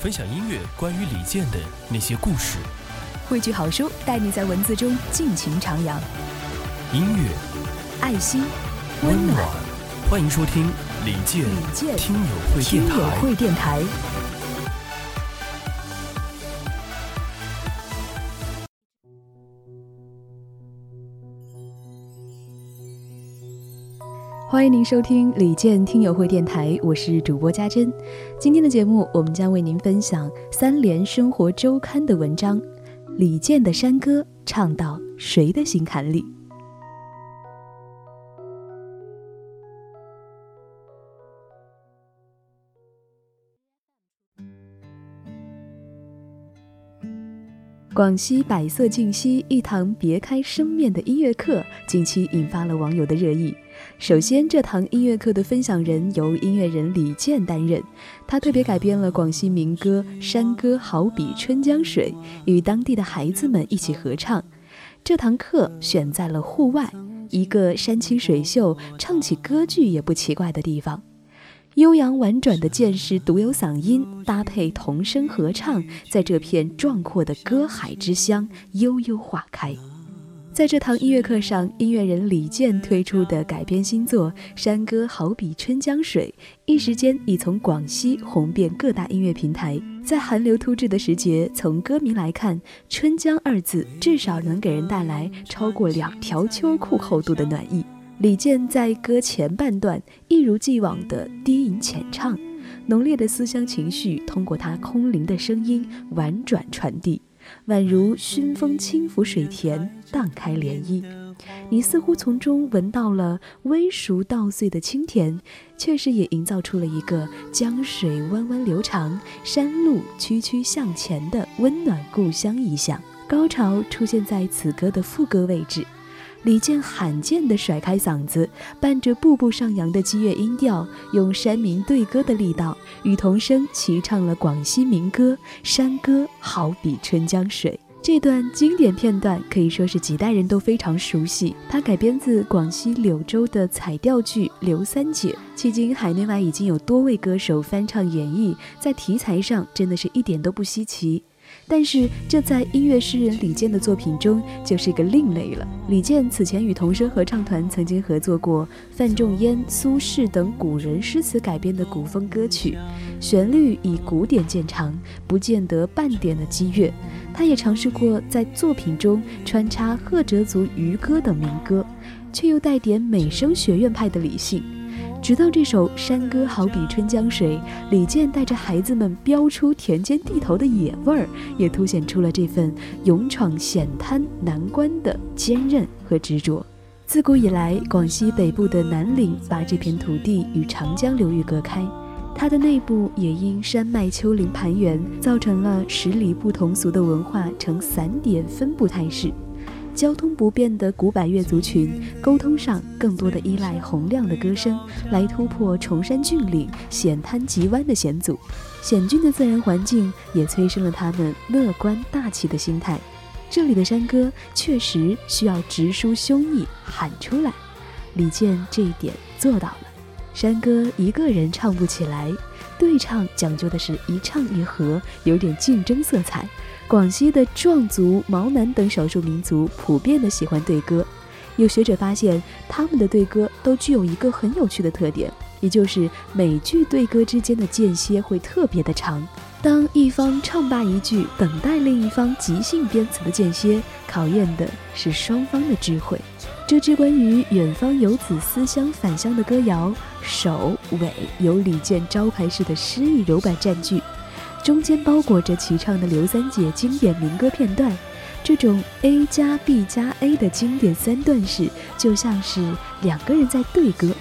分享音乐关于李健的那些故事。汇聚好书，带你在文字中尽情徜徉。音乐、爱心、温暖，欢迎收听李健李健听友会电台。欢迎您收听李健听友会电台，我是主播家珍。今天的节目，我们将为您分享三联生活周刊的文章《李健的山歌唱到谁的心坎里》。广西百色净溪一堂别开生面的音乐课，近期引发了网友的热议。首先，这堂音乐课的分享人由音乐人李健担任，他特别改编了广西民歌《山歌好比春江水》，与当地的孩子们一起合唱。这堂课选在了户外，一个山清水秀、唱起歌剧也不奇怪的地方。悠扬婉转的剑士独有嗓音，搭配童声合唱，在这片壮阔的歌海之乡悠悠化开。在这堂音乐课上，音乐人李健推出的改编新作《山歌好比春江水》，一时间已从广西红遍各大音乐平台。在寒流突至的时节，从歌名来看，“春江”二字至少能给人带来超过两条秋裤厚度的暖意。李健在歌前半段一如既往的低吟浅唱，浓烈的思乡情绪通过他空灵的声音婉转传递，宛如熏风轻拂水田，荡开涟漪。你似乎从中闻到了微熟稻穗的清甜，确实也营造出了一个江水弯弯流长，山路曲曲向前的温暖故乡意象。高潮出现在此歌的副歌位置。李健罕见地甩开嗓子，伴着步步上扬的激越音调，用山民对歌的力道，与童声齐唱了广西民歌《山歌好比春江水》。这段经典片段可以说是几代人都非常熟悉。它改编自广西柳州的彩调剧《刘三姐》，迄今海内外已经有多位歌手翻唱演绎，在题材上真的是一点都不稀奇。但是，这在音乐诗人李健的作品中就是一个另类了。李健此前与童声合唱团曾经合作过范仲淹、苏轼等古人诗词改编的古风歌曲，旋律以古典见长，不见得半点的激越。他也尝试过在作品中穿插赫哲族渔歌等民歌，却又带点美声学院派的理性。直到这首山歌好比春江水，李健带着孩子们飙出田间地头的野味儿，也凸显出了这份勇闯险滩难关的坚韧和执着。自古以来，广西北部的南岭把这片土地与长江流域隔开，它的内部也因山脉丘陵盘源，造成了十里不同俗的文化呈散点分布态势。交通不便的古百越族群，沟通上更多的依赖洪亮的歌声来突破崇山峻岭、险滩急弯的险阻。险峻的自然环境也催生了他们乐观大气的心态。这里的山歌确实需要直抒胸臆喊出来，李健这一点做到了。山歌一个人唱不起来，对唱讲究的是一唱一和，有点竞争色彩。广西的壮族、毛南等少数民族普遍的喜欢对歌，有学者发现，他们的对歌都具有一个很有趣的特点，也就是每句对歌之间的间歇会特别的长。当一方唱罢一句，等待另一方即兴编词的间歇，考验的是双方的智慧。这支关于远方游子思乡返乡的歌谣，首尾由李健招牌式的诗意柔板占据。中间包裹着齐唱的刘三姐经典民歌片段，这种 A 加 B 加 A 的经典三段式，就像是两个人在对歌，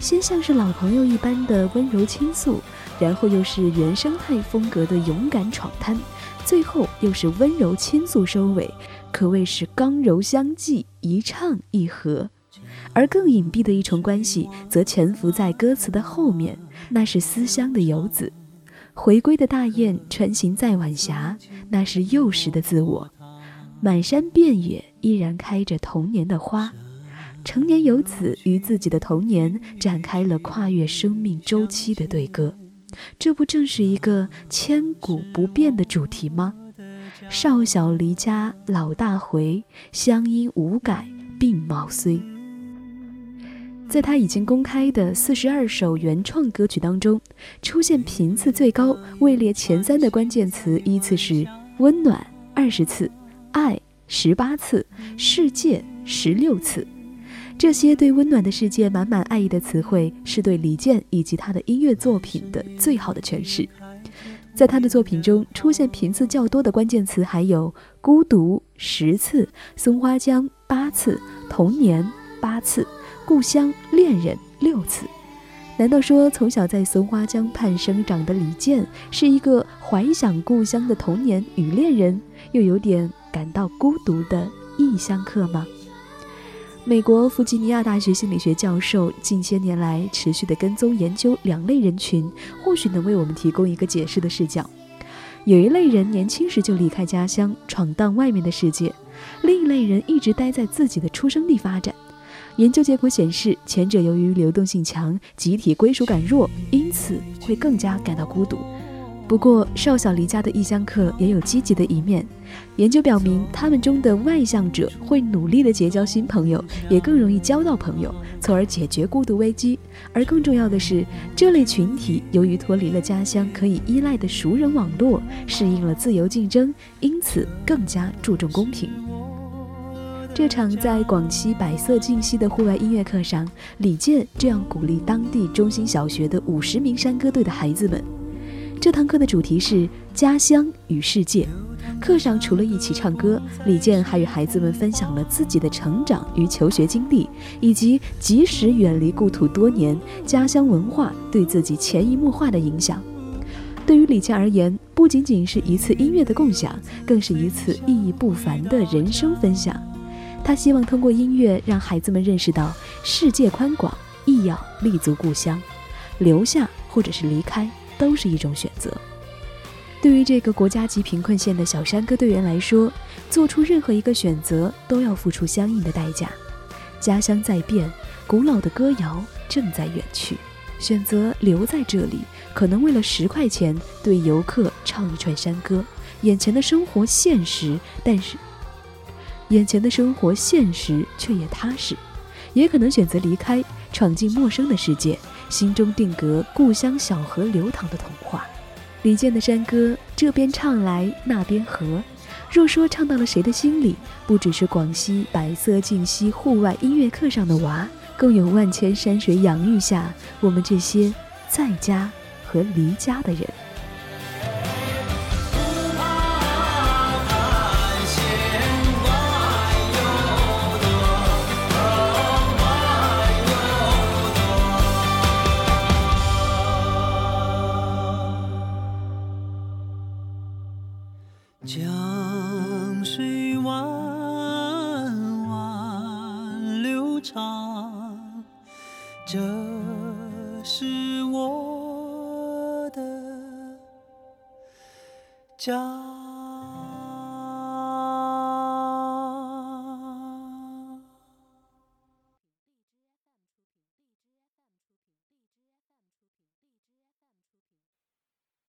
先像是老朋友一般的温柔倾诉，然后又是原生态风格的勇敢闯滩，最后又是温柔倾诉收尾，可谓是刚柔相济，一唱一和。而更隐蔽的一重关系，则潜伏在歌词的后面，那是思乡的游子。回归的大雁穿行在晚霞，那是幼时的自我。满山遍野依然开着童年的花，成年游子与自己的童年展开了跨越生命周期的对歌。这不正是一个千古不变的主题吗？少小离家老大回，乡音无改鬓毛衰。在他已经公开的四十二首原创歌曲当中，出现频次最高、位列前三的关键词依次是“温暖”二十次，“爱”十八次，“世界”十六次。这些对温暖的世界满满爱意的词汇，是对李健以及他的音乐作品的最好的诠释。在他的作品中，出现频次较多的关键词还有“孤独”十次，“松花江”八次，“童年”八次，“故乡”“恋人”六次。难道说从小在松花江畔生长的李健，是一个怀想故乡的童年与恋人，又有点感到孤独的异乡客吗？美国弗吉尼亚大学心理学教授近些年来持续的跟踪研究两类人群，或许能为我们提供一个解释的视角。有一类人年轻时就离开家乡，闯荡外面的世界；另一类人一直待在自己的出生地发展。研究结果显示，前者由于流动性强，集体归属感弱，因此会更加感到孤独。不过，少小离家的异乡客也有积极的一面。研究表明，他们中的外向者会努力的结交新朋友，也更容易交到朋友，从而解决孤独危机。而更重要的是，这类群体由于脱离了家乡可以依赖的熟人网络，适应了自由竞争，因此更加注重公平。这场在广西百色竞溪的户外音乐课上，李健这样鼓励当地中心小学的五十名山歌队的孩子们。这堂课的主题是家乡与世界。课上除了一起唱歌，李健还与孩子们分享了自己的成长与求学经历，以及即使远离故土多年，家乡文化对自己潜移默化的影响。对于李健而言，不仅仅是一次音乐的共享，更是一次意义不凡的人生分享。他希望通过音乐让孩子们认识到，世界宽广，亦要立足故乡，留下或者是离开。都是一种选择。对于这个国家级贫困县的小山歌队员来说，做出任何一个选择都要付出相应的代价。家乡在变，古老的歌谣正在远去。选择留在这里，可能为了十块钱对游客唱一串山歌。眼前的生活现实，但是眼前的生活现实却也踏实。也可能选择离开，闯进陌生的世界，心中定格故乡小河流淌的童话。李健的山歌，这边唱来那边和。若说唱到了谁的心里，不只是广西百色竞溪户外音乐课上的娃，更有万千山水养育下我们这些在家和离家的人。江水弯弯流长，这是我的家。